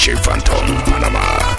DJ Phantom, Panamá.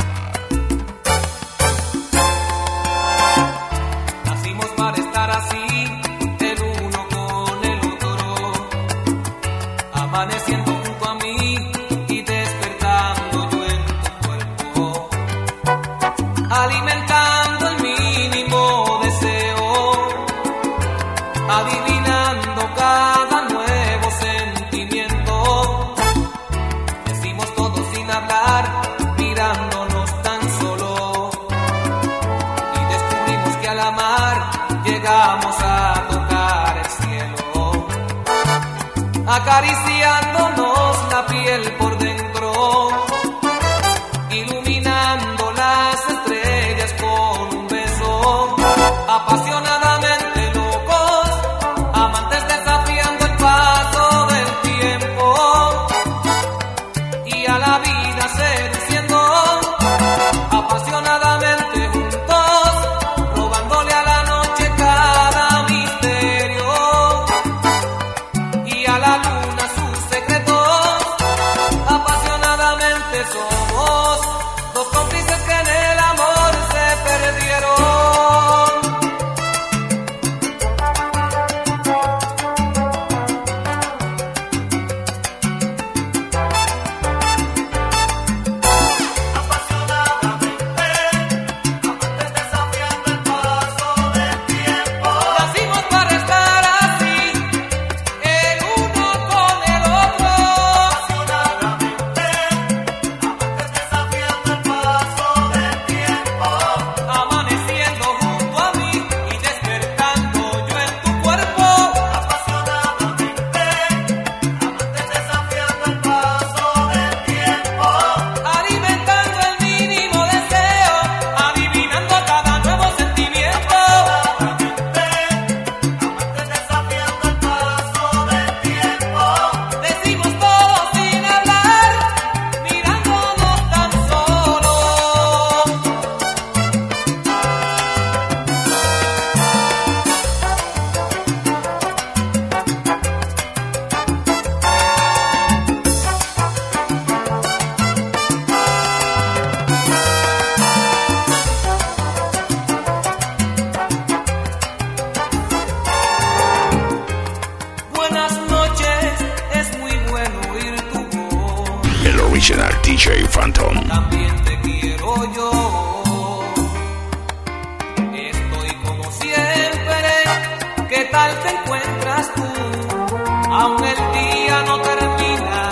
No termina,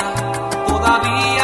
todavía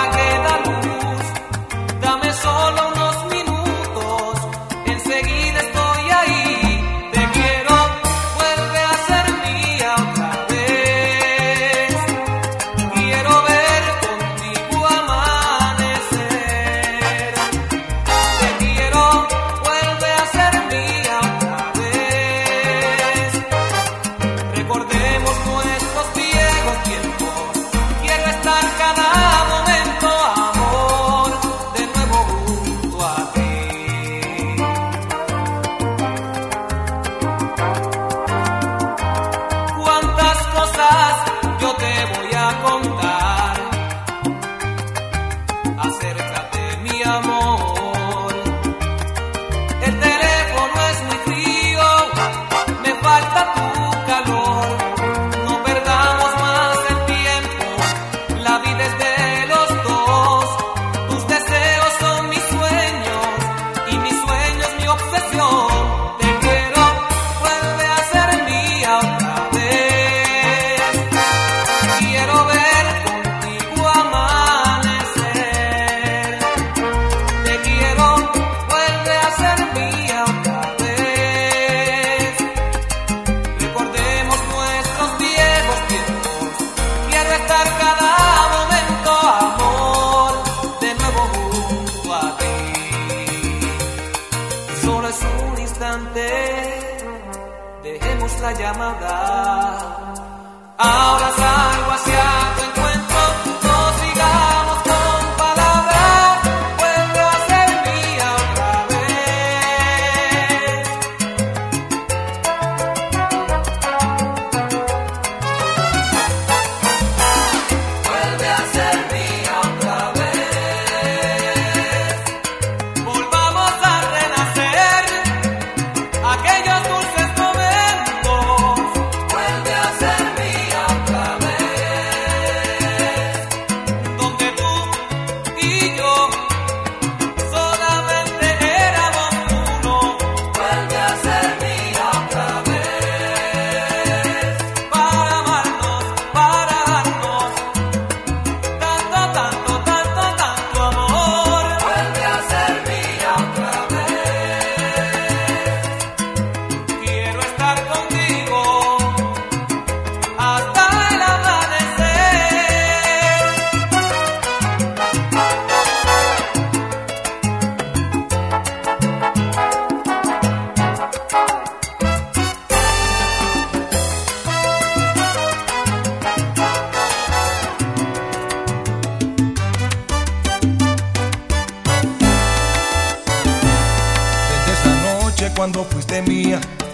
glicemia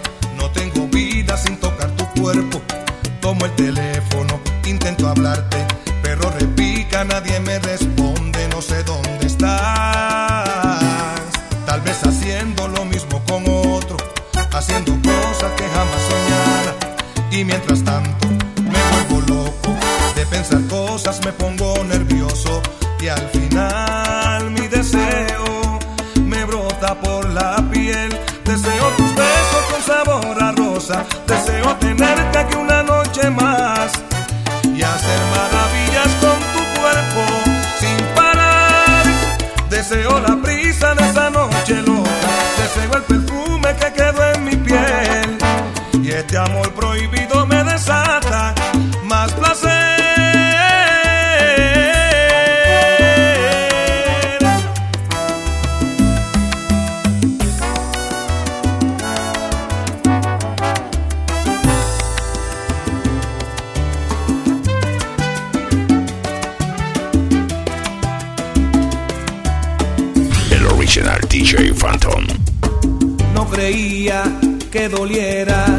que doliera.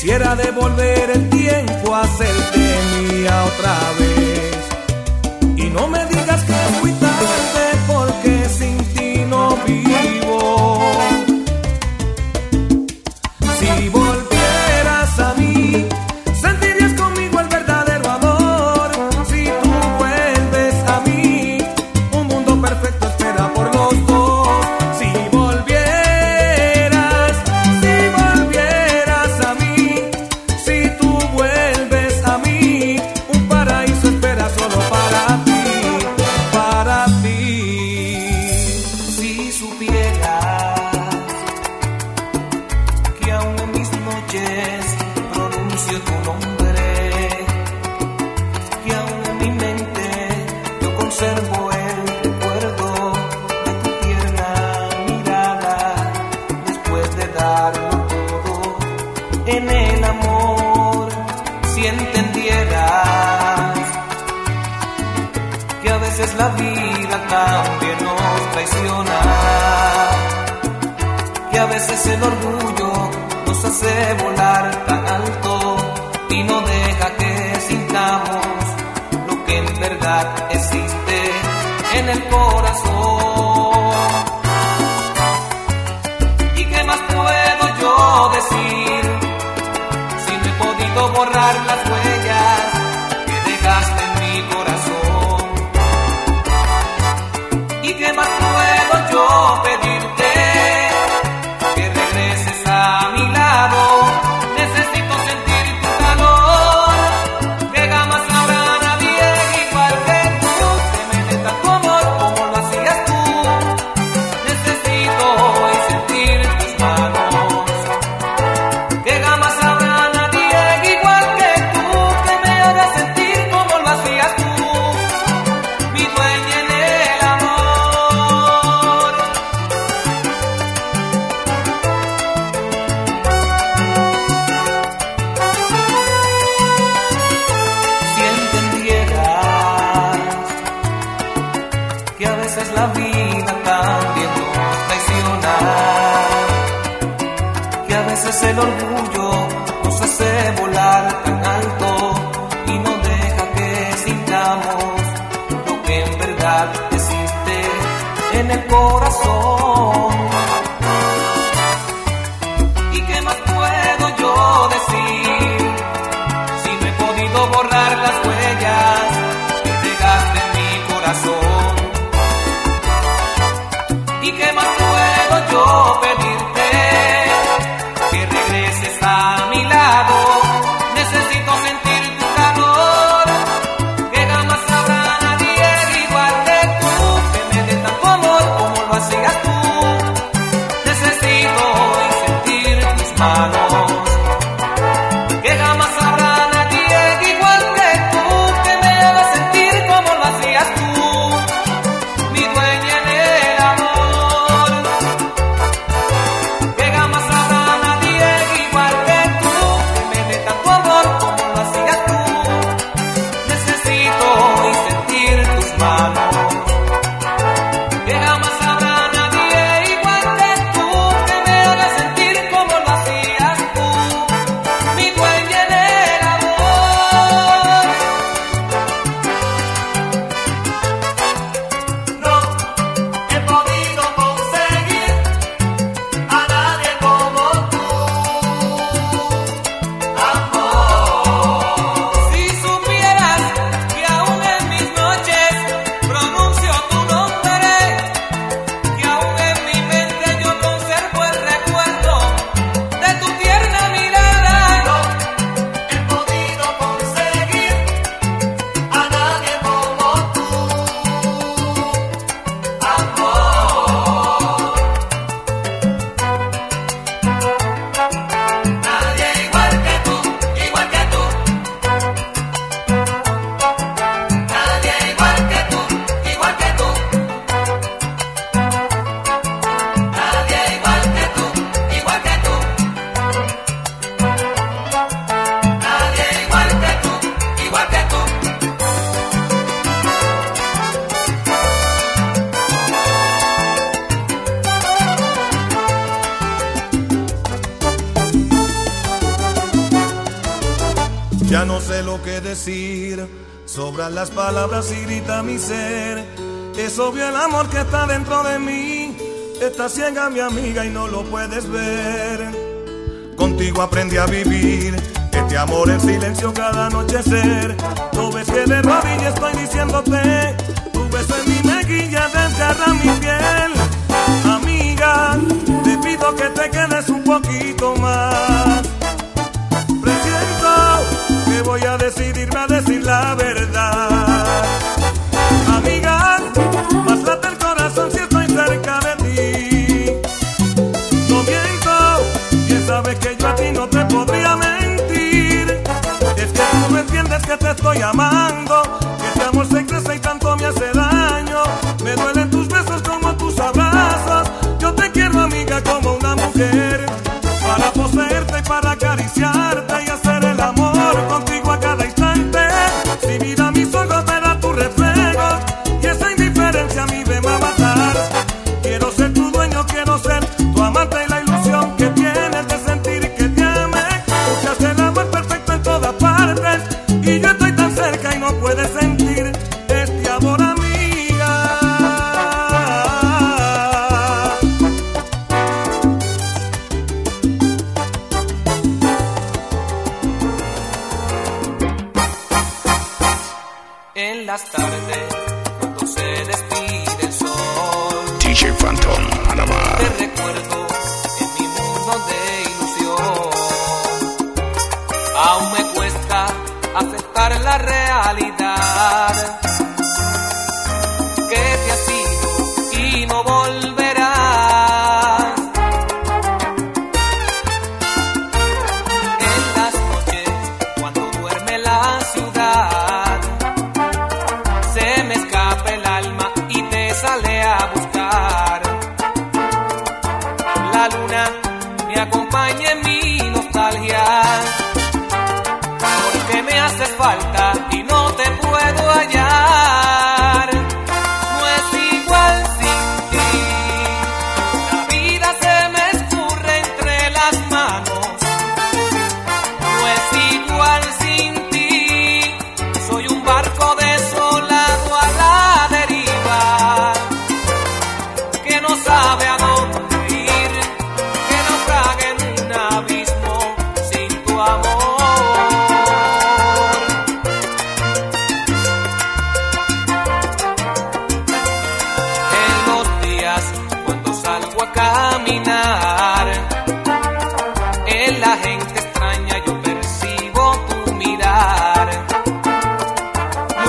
Quisiera devolver el tiempo, a hacerte mía otra vez. Y no me digas que fui tarde porque sin ti no vi. si entendieras que a veces la vida también nos traiciona, que a veces el orgullo nos hace volar tan alto y no deja que sintamos lo que en verdad existe en el corazón. borrar las huellas. Que decir, sobran las palabras y grita mi ser. Es obvio el amor que está dentro de mí, está ciega mi amiga y no lo puedes ver. Contigo aprendí a vivir este amor en silencio cada anochecer. No ves que de rodillas estoy diciéndote, tu beso en mi mejilla desgarra mi piel. Amiga, te pido que te quedes un poquito más. Voy a decidirme a decir la verdad. Amiga, más late el corazón si estoy cerca de ti. No miento, bien sabes que yo a ti no te podría mentir. Es que tú no entiendes que te estoy amando, que este amor se crece y tanto me hace daño. Me duelen tus besos como tus abrazos. Yo te quiero, amiga, como una mujer. Para poseerte y para acariciarte y hacer contigo a cada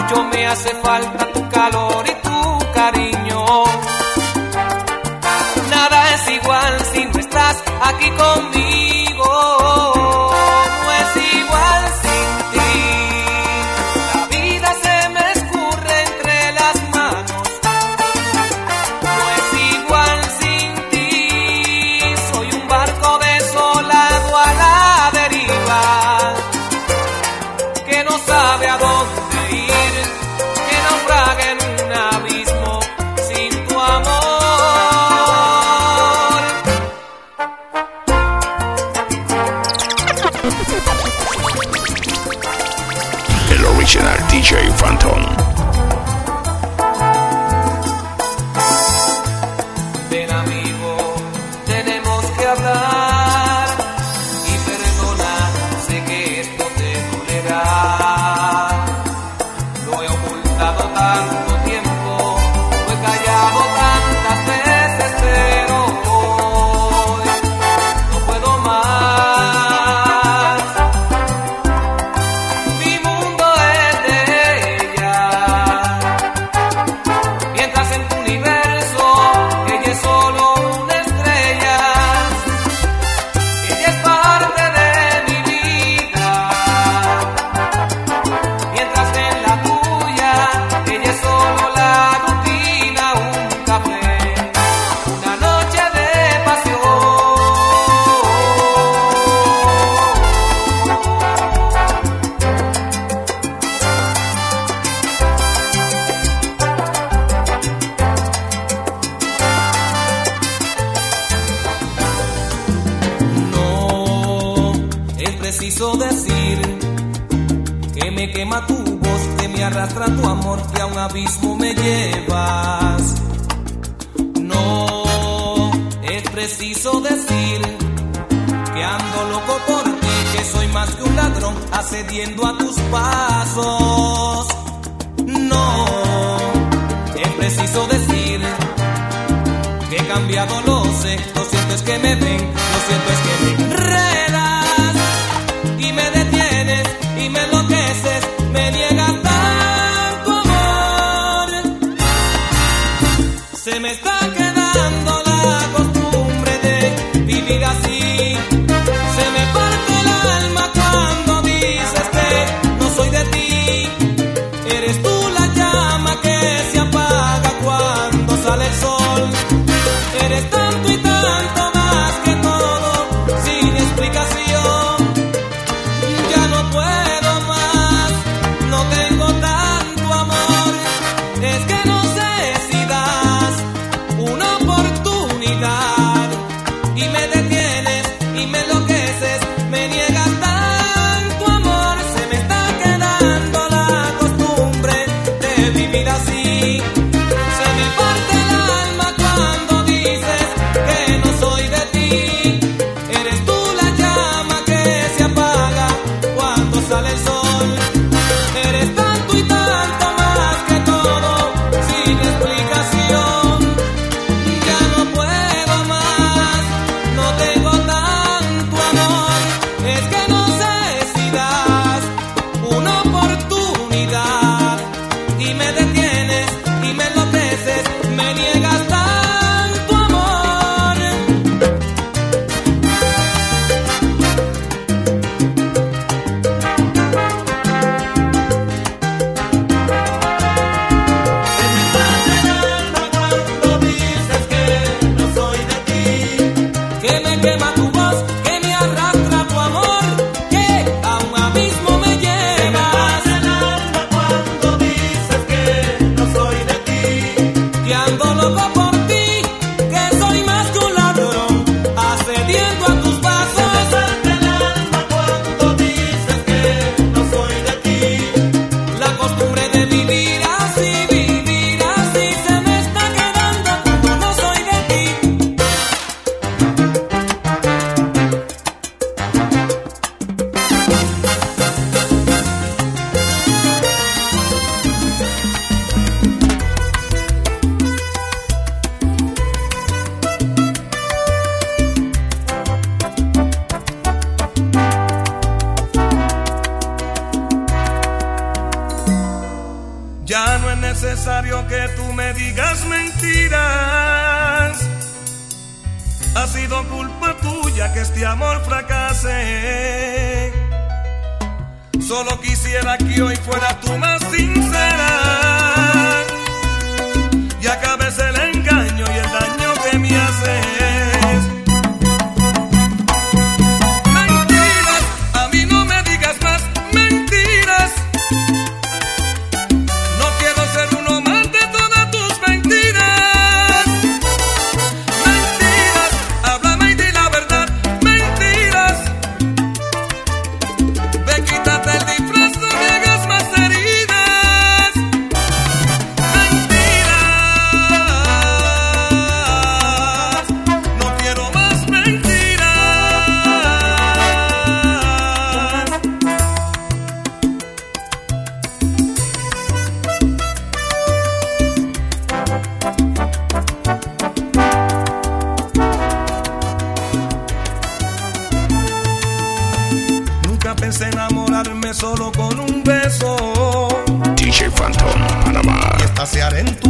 Mucho me hace falta tu calor y tu cariño. Nada es igual si no estás aquí conmigo. Bye. me llevas. No es preciso decir que ando loco por ti, que soy más que un ladrón, accediendo a tus pasos. No es preciso decir que he cambiado, lo sé. Lo cierto es que me ven, lo cierto es que me. que no sé si las mentiras. Ha sido culpa tuya que este amor fracase. Solo quisiera que hoy fuera tú más sincera y acabes el engaño y el daño que me haces. pasear en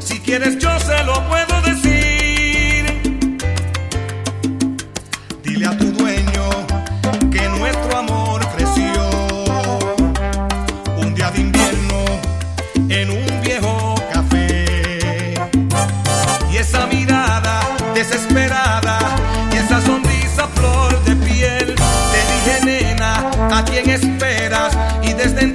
Si quieres, yo se lo puedo decir. Dile a tu dueño que nuestro amor creció. Un día de invierno en un viejo café. Y esa mirada desesperada y esa sonrisa flor de piel. Te dije, nena, ¿a quién esperas? Y desde entonces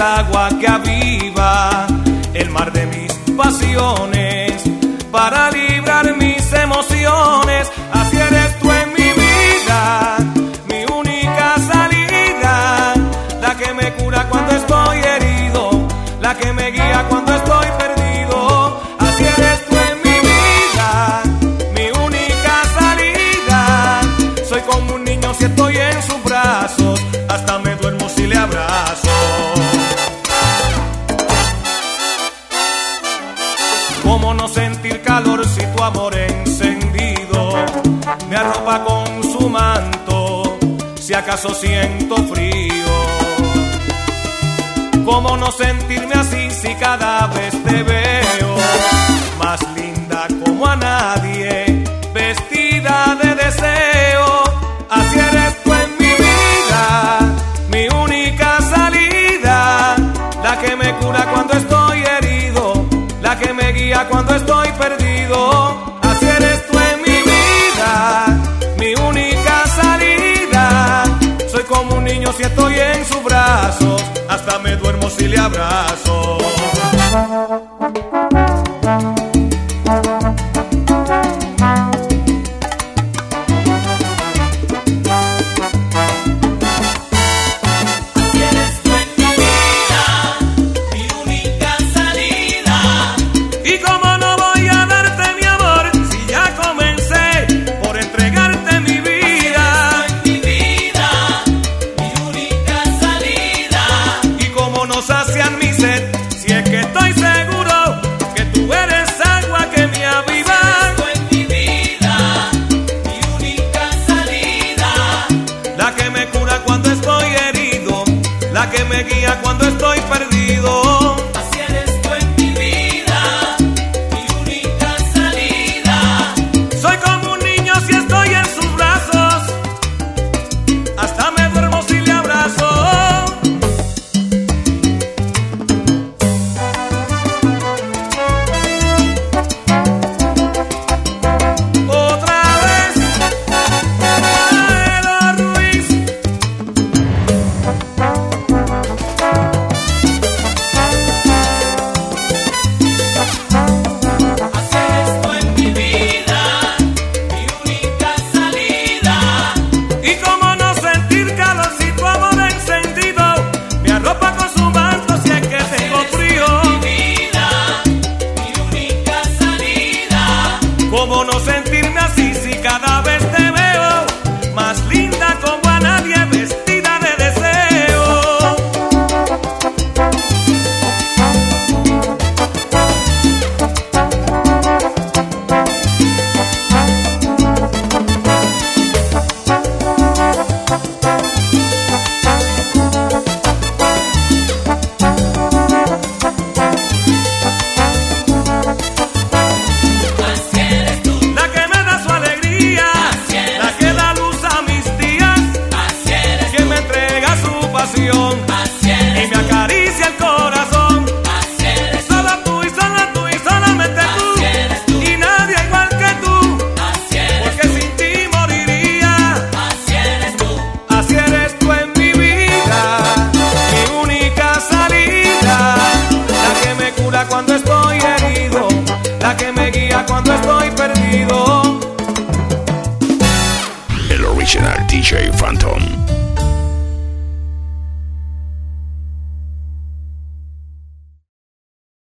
agua que aviva el mar de mis pasiones para librar mis emociones. siento frío? ¿Cómo no sentirme así si cada vez te veo? hasta me duermo si le abrazo.